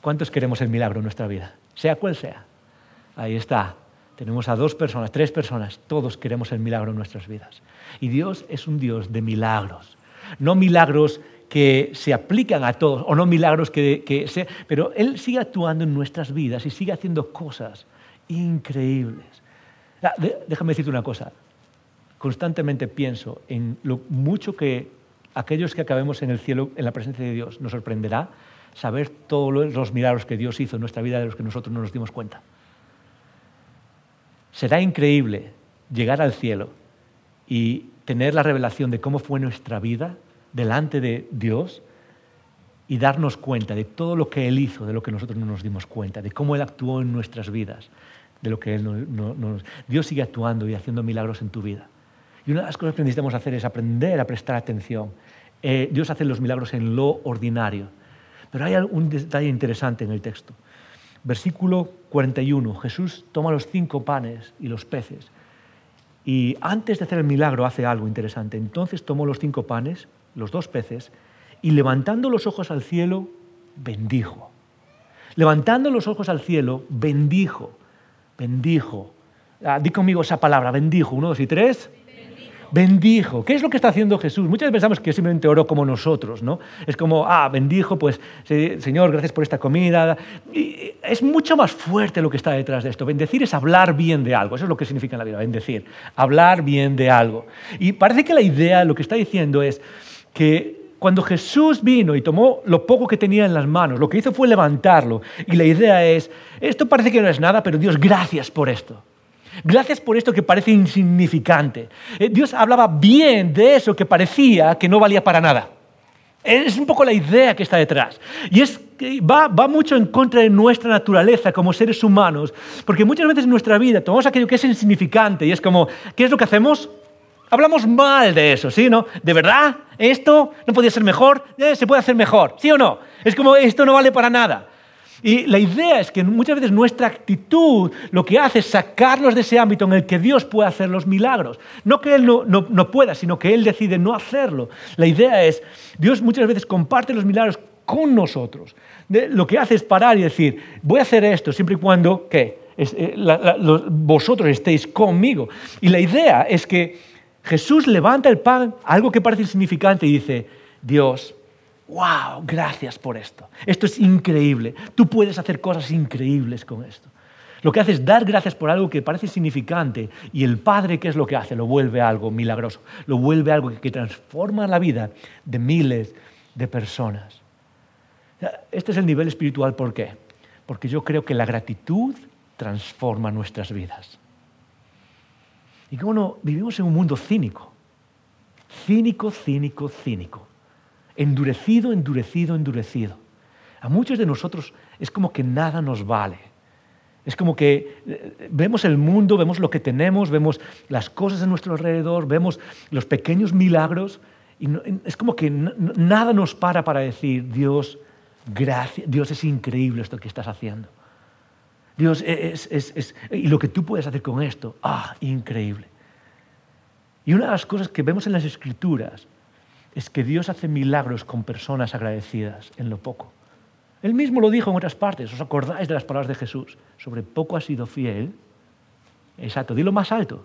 ¿Cuántos queremos el milagro en nuestra vida? Sea cual sea. Ahí está. tenemos a dos personas, tres personas, todos queremos el milagro en nuestras vidas. Y Dios es un Dios de milagros, no milagros que se aplican a todos, o no milagros que, que se, pero Él sigue actuando en nuestras vidas y sigue haciendo cosas increíbles. Ah, déjame decirte una cosa, constantemente pienso en lo mucho que aquellos que acabemos en el cielo, en la presencia de Dios, nos sorprenderá saber todos los milagros que Dios hizo en nuestra vida de los que nosotros no nos dimos cuenta. Será increíble llegar al cielo y tener la revelación de cómo fue nuestra vida delante de Dios y darnos cuenta de todo lo que Él hizo, de lo que nosotros no nos dimos cuenta, de cómo Él actuó en nuestras vidas, de lo que Él no. Dios sigue actuando y haciendo milagros en tu vida. Y una de las cosas que necesitamos hacer es aprender a prestar atención. Eh, Dios hace los milagros en lo ordinario. Pero hay un detalle interesante en el texto. Versículo 41. Jesús toma los cinco panes y los peces. Y antes de hacer el milagro hace algo interesante. Entonces tomó los cinco panes, los dos peces, y levantando los ojos al cielo, bendijo. Levantando los ojos al cielo, bendijo. Bendijo. Ah, di conmigo esa palabra, bendijo. Uno, dos y tres bendijo. ¿Qué es lo que está haciendo Jesús? Muchas veces pensamos que simplemente oró como nosotros, ¿no? Es como, ah, bendijo, pues, Señor, gracias por esta comida. Es mucho más fuerte lo que está detrás de esto. Bendecir es hablar bien de algo. Eso es lo que significa en la vida, bendecir. Hablar bien de algo. Y parece que la idea, lo que está diciendo es que cuando Jesús vino y tomó lo poco que tenía en las manos, lo que hizo fue levantarlo. Y la idea es, esto parece que no es nada, pero Dios, gracias por esto. Gracias por esto que parece insignificante. Eh, Dios hablaba bien de eso que parecía que no valía para nada. Es un poco la idea que está detrás. Y es va, va, mucho en contra de nuestra naturaleza como seres humanos, porque muchas veces en nuestra vida tomamos aquello que es insignificante y es como, ¿qué es lo que hacemos? Hablamos mal de eso, ¿sí? ¿No? ¿De verdad? ¿Esto no podía ser mejor? Eh, ¿Se puede hacer mejor? ¿Sí o no? Es como, esto no vale para nada. Y la idea es que muchas veces nuestra actitud lo que hace es sacarnos de ese ámbito en el que Dios puede hacer los milagros. No que Él no, pueda, sino que Él decide no hacerlo. La idea es, Dios muchas veces comparte los milagros con nosotros. lo que hace es parar y decir, voy a hacer esto siempre y cuando, ¿qué? Eh, vosotros estéis conmigo. Y la idea es que Jesús levanta el pan, algo que parece insignificante, y dice, Dios, wow, gracias por esto. Esto es increíble. Tú puedes hacer cosas increíbles con esto. Lo que hace es dar gracias por algo que parece significante y el Padre, ¿qué es lo que hace? Lo vuelve algo milagroso, lo vuelve algo que transforma la vida de miles de personas. Este es el nivel espiritual, ¿por qué? Porque yo creo que la gratitud transforma nuestras vidas. Y como no, vivimos en un mundo cínico, cínico, cínico, cínico endurecido, endurecido, endurecido. A muchos de nosotros es como que nada nos vale. Es como que eh, vemos el mundo, vemos lo que tenemos, vemos las cosas a nuestro alrededor, vemos los pequeños milagros y es como que nada nos para para decir, Dios, gracias, Dios es increíble esto que estás haciendo. Dios es, es, y lo que tú puedes hacer con esto, ah, increíble. Y una de las cosas que vemos en las escrituras es que Dios hace milagros con personas agradecidas en lo poco. Él mismo lo dijo en otras partes, ¿os acordáis de las palabras de Jesús? Sobre poco has sido fiel. Exacto, dilo más alto.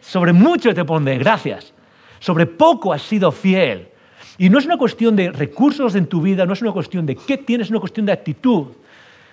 Sobre mucho te pondré, gracias. Sobre poco has sido fiel. Y no es una cuestión de recursos en tu vida, no es una cuestión de qué tienes, es una cuestión de actitud.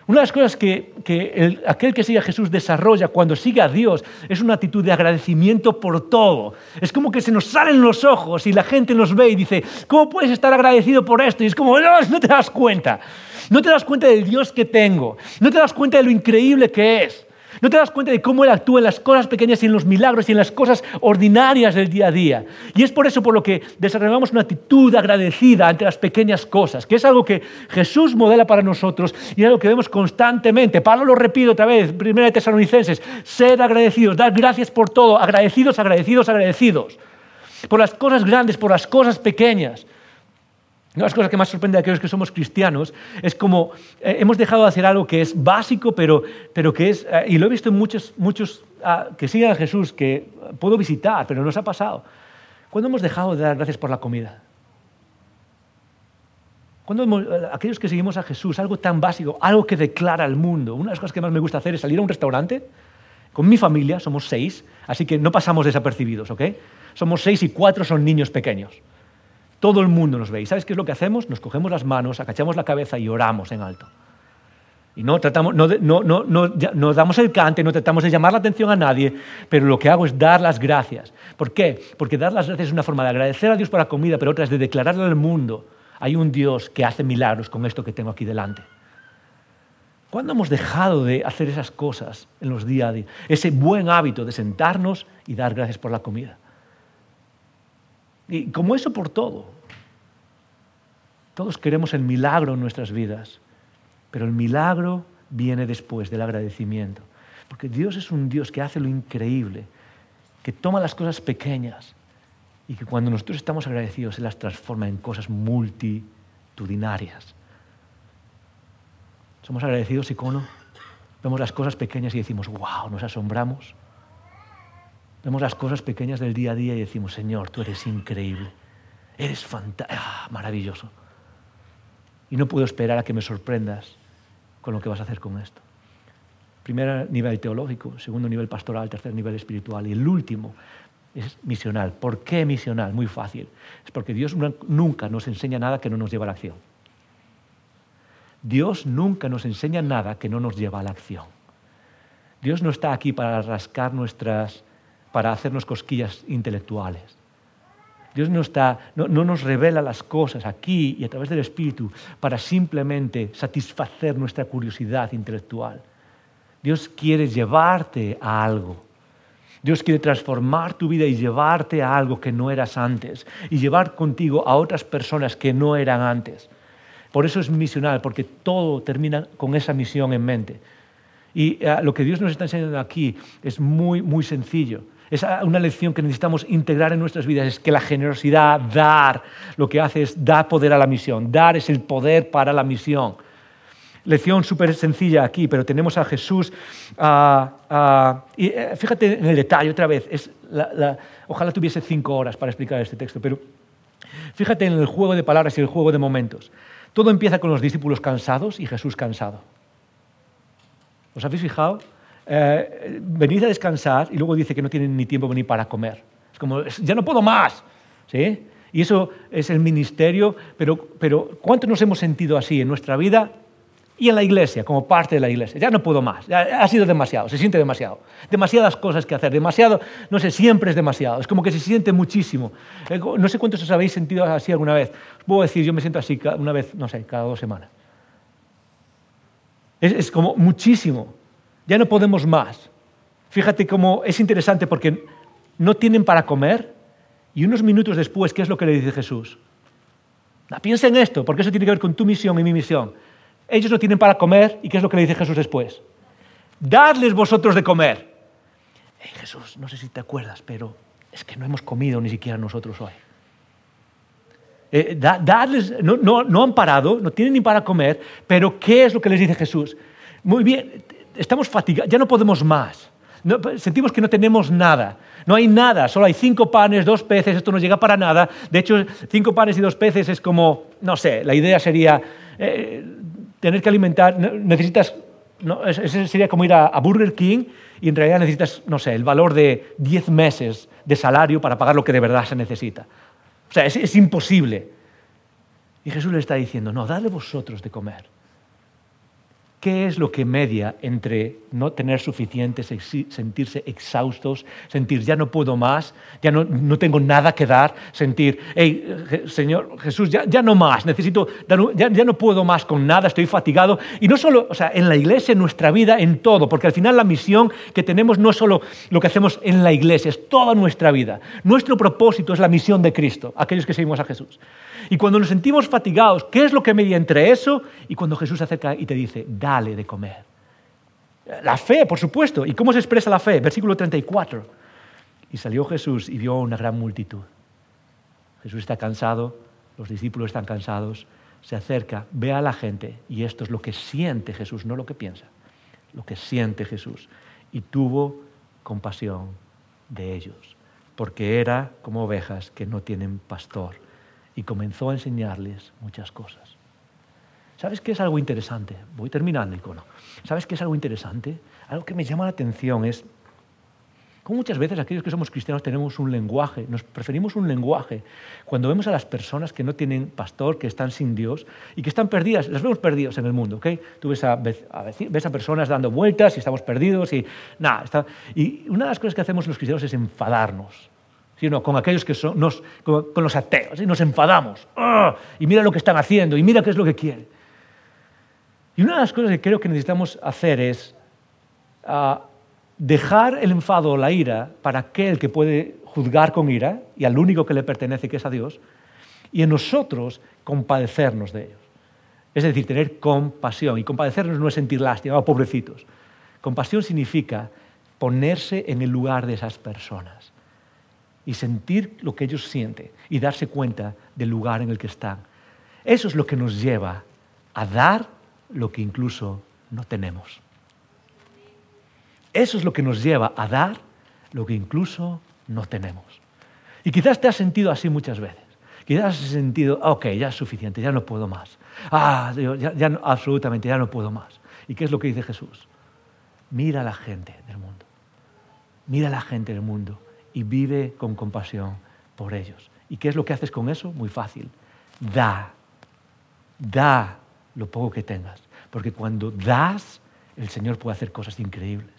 Una de las cosas que, aquel que sigue a Jesús desarrolla cuando sigue a Dios es una actitud de agradecimiento por todo. Es como que se nos salen los ojos y la gente nos ve y dice, ¿cómo puedes estar agradecido por esto? Y es como, no, no te das cuenta. No te das cuenta del Dios que tengo. No te das cuenta de lo increíble que es. No te das cuenta de cómo Él actúa en las cosas pequeñas y en los milagros y en las cosas ordinarias del día a día. Y es por eso por lo que desarrollamos una actitud agradecida ante las pequeñas cosas, que es algo que Jesús modela para nosotros y es algo que vemos constantemente. Pablo lo repite otra vez, primera de Tesalonicenses, ser agradecidos, dar gracias por todo, agradecidos, agradecidos, agradecidos. Por las cosas grandes, por las cosas pequeñas. Una de las cosas que más sorprende a aquellos que somos cristianos es como eh, hemos dejado de hacer algo que es básico, pero, pero que es, eh, y lo he visto en muchos, muchos ah, que siguen a Jesús, que puedo visitar, pero nos ha pasado. ¿Cuándo hemos dejado de dar gracias por la comida? Cuando eh, aquellos que seguimos a Jesús, algo tan básico, algo que declara al mundo, una de las cosas que más me gusta hacer es salir a un restaurante Con mi familia somos seis, así que no pasamos desapercibidos, ¿ok? Somos seis y cuatro son niños pequeños. Todo el mundo nos ve. ¿Y sabes qué es lo que hacemos? Nos cogemos las manos, acachamos la cabeza y oramos en alto. Y no, tratamos, no, no, no, no, damos el cante, no tratamos de llamar la atención a nadie, pero lo que hago es dar las gracias. ¿Por qué? Porque dar las gracias es una forma de agradecer a Dios por la comida, pero otra es de declararle al mundo, hay un Dios que hace milagros con esto que tengo aquí delante. ¿Cuándo hemos dejado de hacer esas cosas en los días a día? Ese buen hábito de sentarnos y dar gracias por la comida. Y como eso por todo. Todos queremos el milagro en nuestras vidas. Pero el milagro viene después del agradecimiento. Porque Dios es un Dios que hace lo increíble, que toma las cosas pequeñas y que cuando nosotros estamos agradecidos se las transforma en cosas multitudinarias. Somos agradecidos, icono. Vemos las cosas pequeñas y decimos, wow, nos asombramos. Vemos las cosas pequeñas del día a día y decimos, Señor, tú eres increíble. Eres fantástico, ah, maravilloso. Y no puedo esperar a que me sorprendas con lo que vas a hacer con esto. Primer nivel teológico, segundo nivel pastoral, tercer nivel espiritual y el último es misional. ¿Por qué misional? Muy fácil. Es porque Dios nunca nos enseña nada que no nos lleva a la acción. Dios nunca nos enseña nada que no nos lleva a la acción. Dios no está aquí para rascar nuestras, para hacernos cosquillas intelectuales. Dios no, está, no, nos revela las cosas aquí y a través del Espíritu para simplemente satisfacer nuestra curiosidad intelectual. Dios quiere llevarte a algo. Dios quiere transformar tu vida y llevarte a algo que no eras antes y llevar contigo a otras personas que no eran antes. Por eso es misional, porque todo termina con esa misión en mente. Y eh, lo que Dios nos está enseñando aquí es muy, muy sencillo. Es una lección que necesitamos integrar en nuestras vidas, es que la generosidad, dar, lo que hace es dar poder a la misión. Dar es el poder para la misión. Lección súper sencilla aquí, pero tenemos a Jesús. eh, fíjate en el detalle otra vez. Ojalá tuviese cinco horas para explicar este texto, pero fíjate en el juego de palabras y el juego de momentos. Todo empieza con los discípulos cansados y Jesús cansado. ¿Os habéis fijado? Eh, venid a descansar y luego dice que no tienen ni tiempo ni para comer. Es como, ya no puedo más. ¿Sí? Y eso es el ministerio, pero, pero ¿cuánto nos hemos sentido así en nuestra vida y en la iglesia, como parte de la iglesia? Ya no puedo más, ha sido demasiado, se siente demasiado. Demasiadas cosas que hacer, demasiado, no sé, siempre es demasiado, es como que se siente muchísimo. Eh, no sé cuántos os habéis sentido así alguna vez. Os puedo decir, yo me siento así una vez, no sé, cada dos semanas. Es como muchísimo ya no podemos más. Fíjate cómo es interesante porque no tienen para comer y unos minutos después, ¿qué es lo que le dice Jesús? piensa en esto, porque eso tiene que ver con tu misión y mi misión. Ellos no tienen para comer y ¿qué es lo que le dice Jesús después? Dadles vosotros de comer. Jesús, no sé si te acuerdas, pero es que no hemos comido ni siquiera nosotros hoy. Eh, dadles, no, no han parado, no tienen ni para comer, pero ¿qué es lo que les dice Jesús? Muy bien, estamos fatigados, ya no podemos más. sentimos que no tenemos nada. No hay nada, solo hay cinco panes, dos peces, esto no llega para nada. De hecho, cinco panes y dos peces es como, no sé, la idea sería eh, tener que alimentar, necesitas, no, sería como ir a, Burger King y en realidad necesitas, no sé, el valor de diez meses de salario para pagar lo que de verdad se necesita. O sea, es, es imposible. Y Jesús le está diciendo, no, dale vosotros de comer. ¿Qué es lo que media entre no tener suficiente, sentirse exhaustos, sentir ya no puedo más, ya no, no tengo nada que dar, sentir, hey, Señor Jesús, ya, ya no más, necesito, ya, ya, no puedo más con nada, estoy fatigado? Y no solo, o sea, en la iglesia, en nuestra vida, en todo, porque al final la misión que tenemos no es solo lo que hacemos en la iglesia, es toda nuestra vida. Nuestro propósito es la misión de Cristo, aquellos que seguimos a Jesús. Y cuando nos sentimos fatigados, ¿qué es lo que media entre eso y cuando Jesús se acerca y te dice, dale de comer? La fe, por supuesto. ¿Y cómo se expresa la fe? Versículo 34. Y salió Jesús y vio una gran multitud. Jesús está cansado, los discípulos están cansados, se acerca, ve a la gente y esto es lo que siente Jesús, no lo que piensa, lo que siente Jesús. Y tuvo compasión de ellos, porque era como ovejas que no tienen pastor y comenzó a enseñarles muchas cosas. ¿Sabes qué es algo interesante? Voy terminando, icono. ¿Sabes qué es algo interesante? Algo que me llama la atención es Como muchas veces aquellos que somos cristianos tenemos un lenguaje, nos preferimos un lenguaje. Cuando vemos a las personas que no tienen pastor, que están sin Dios y que están perdidas, las vemos perdidos en el mundo, ¿ok? Tú ves a, ves a personas dando vueltas y estamos perdidos y nada. Y una de las cosas que hacemos los cristianos es enfadarnos. ¿Sí no? Con aquellos que son, nos, con, los ateos, y nos enfadamos. ¡Ah! Y mira lo que están haciendo, y mira qué es lo que quieren. Y una de las cosas que creo que necesitamos hacer es uh, dejar el enfado o la ira para aquel que puede juzgar con ira y al único que le pertenece, que es a Dios, y en nosotros compadecernos de ellos. Es decir, tener compasión. Y compadecernos no es sentir lástima, oh, pobrecitos. Compasión significa ponerse en el lugar de esas personas y sentir lo que ellos sienten y darse cuenta del lugar en el que están. Eso es lo que nos lleva a dar lo que incluso no tenemos. Eso es lo que nos lleva a dar lo que incluso no tenemos. Y quizás te has sentido así muchas veces. Quizás has sentido, ok, ya es suficiente, ya no puedo más. Ah, ya, ya absolutamente, ya no puedo más. ¿Y qué es lo que dice Jesús? Mira a la gente del mundo. Mira a la gente del mundo y vive con compasión por ellos. ¿Y qué es lo que haces con eso? Muy fácil. Da. Da lo poco que tengas. Porque cuando das, el Señor puede hacer cosas increíbles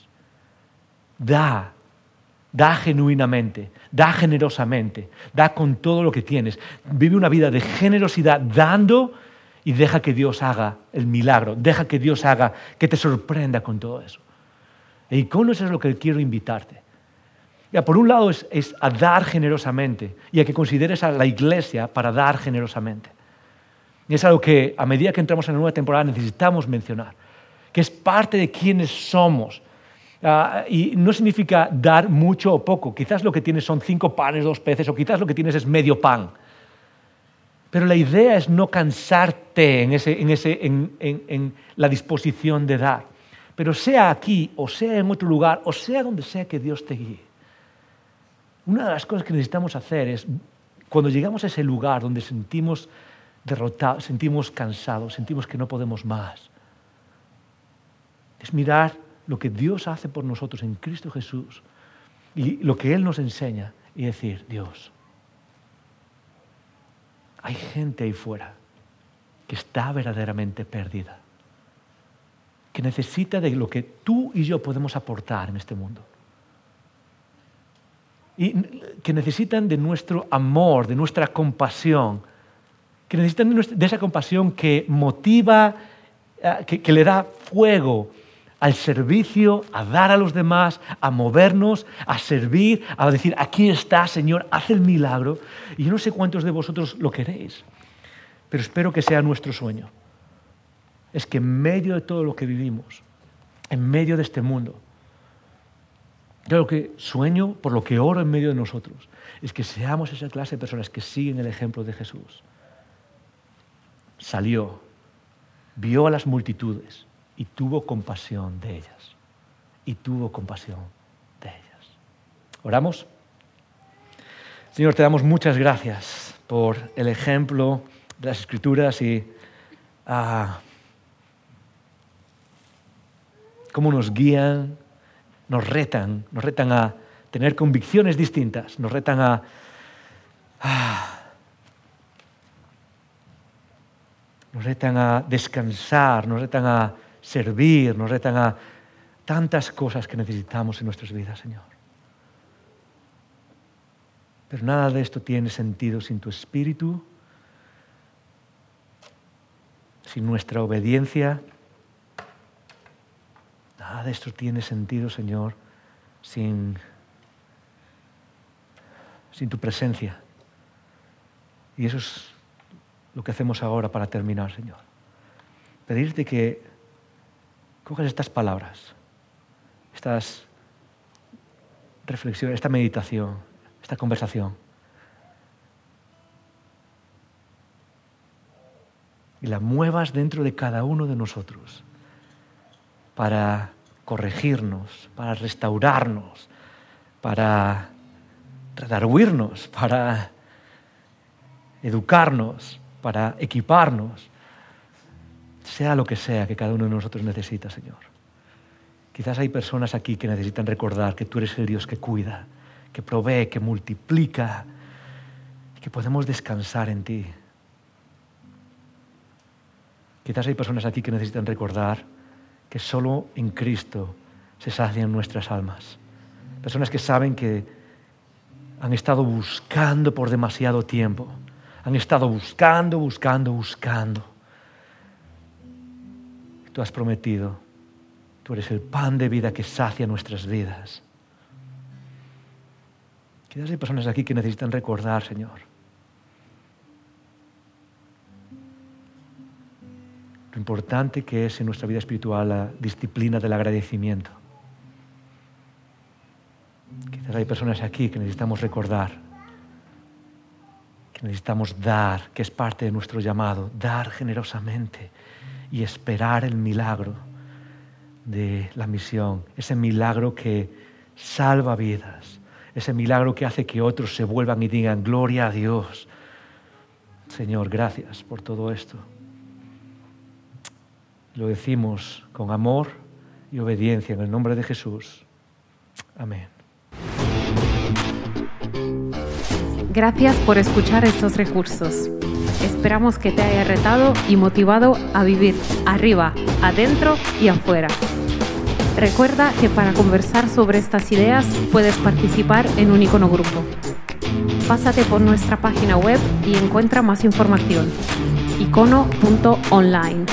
da, da genuinamente, da generosamente, da con todo lo que tienes. Vive una vida de generosidad dando y deja que Dios haga el milagro, deja que Dios haga, que te sorprenda con todo eso. Y con eso es lo que quiero invitarte. Ya, por un lado es, es, a dar generosamente y a que consideres a la iglesia para dar generosamente. Y es algo que a medida que entramos en la nueva temporada necesitamos mencionar, que es parte de quienes somos Ah, y no significa dar mucho o poco. Quizás lo que tienes son cinco panes, dos peces, o quizás lo que tienes es medio pan. Pero la idea es no cansarte en, ese, en, ese, en, en la disposición de dar. Pero sea aquí, o sea en otro lugar, o sea donde sea que Dios te guíe. Una de las cosas que necesitamos hacer es, cuando llegamos a ese lugar donde sentimos derrotados, sentimos cansados, sentimos que no podemos más, es mirar lo que Dios hace por nosotros en Cristo Jesús y lo que Él nos enseña y decir, Dios, hay gente ahí fuera que está verdaderamente perdida, que necesita de lo que tú y yo podemos aportar en este mundo. Y que necesitan de nuestro amor, de nuestra compasión, que necesitan de, esa compasión que motiva, eh, que le da fuego al servicio, a dar a los demás, a movernos, a servir, a decir, aquí está, Señor, haz el milagro. Y yo no sé cuántos de vosotros lo queréis, pero espero que sea nuestro sueño. Es que en medio de todo lo que vivimos, en medio de este mundo, yo lo que sueño, por lo que oro en medio de nosotros, es que seamos esa clase de personas que siguen el ejemplo de Jesús. Salió, vio a las multitudes, y tuvo compasión de ellas. Y tuvo compasión de ellas. ¿Oramos? Señor, te damos muchas gracias por el ejemplo de las escrituras y ah, cómo nos guían, nos retan, nos retan a tener convicciones distintas, nos retan a... Nos retan a descansar, nos retan a servir, nos retan a tantas cosas que necesitamos en nuestras vidas, Señor. Pero nada de esto tiene sentido sin tu espíritu, sin nuestra obediencia. Nada de esto tiene sentido, Señor, sin, sin tu presencia. Y eso es lo que hacemos ahora para terminar, Señor. Pedirte que coges estas palabras, estas reflexiones, esta meditación, esta conversación. Y la muevas dentro de cada uno de nosotros para corregirnos, para restaurarnos, para redarguirnos, para educarnos, para equiparnos sea lo que sea que cada uno de nosotros necesita, Señor. Quizás hay personas aquí que necesitan recordar que tú eres el Dios que cuida, que provee, que multiplica, y que podemos descansar en ti. Quizás hay personas aquí que necesitan recordar que solo en Cristo se sacian nuestras almas. Personas que saben que han estado buscando por demasiado tiempo, han estado buscando, buscando, buscando. Tú has prometido Tú eres el pan de vida que sacia nuestras vidas. Quizás hay personas aquí que necesitan recordar, Señor. Importante que es en nuestra vida espiritual la disciplina del agradecimiento. Quizás hay personas aquí que necesitamos recordar, que necesitamos dar, que es parte de nuestro llamado, dar generosamente y esperar el milagro de la misión, ese milagro que salva vidas, ese milagro que hace que otros se vuelvan y digan, gloria a Dios. Señor, gracias por todo esto. Lo decimos con amor y obediencia en el nombre de Jesús. Amén. Gracias por escuchar estos recursos. Esperamos que te haya retado y motivado a vivir arriba, adentro y afuera. Recuerda que para conversar sobre estas ideas puedes participar en un icono grupo. Pásate por nuestra página web y encuentra más información. icono.online.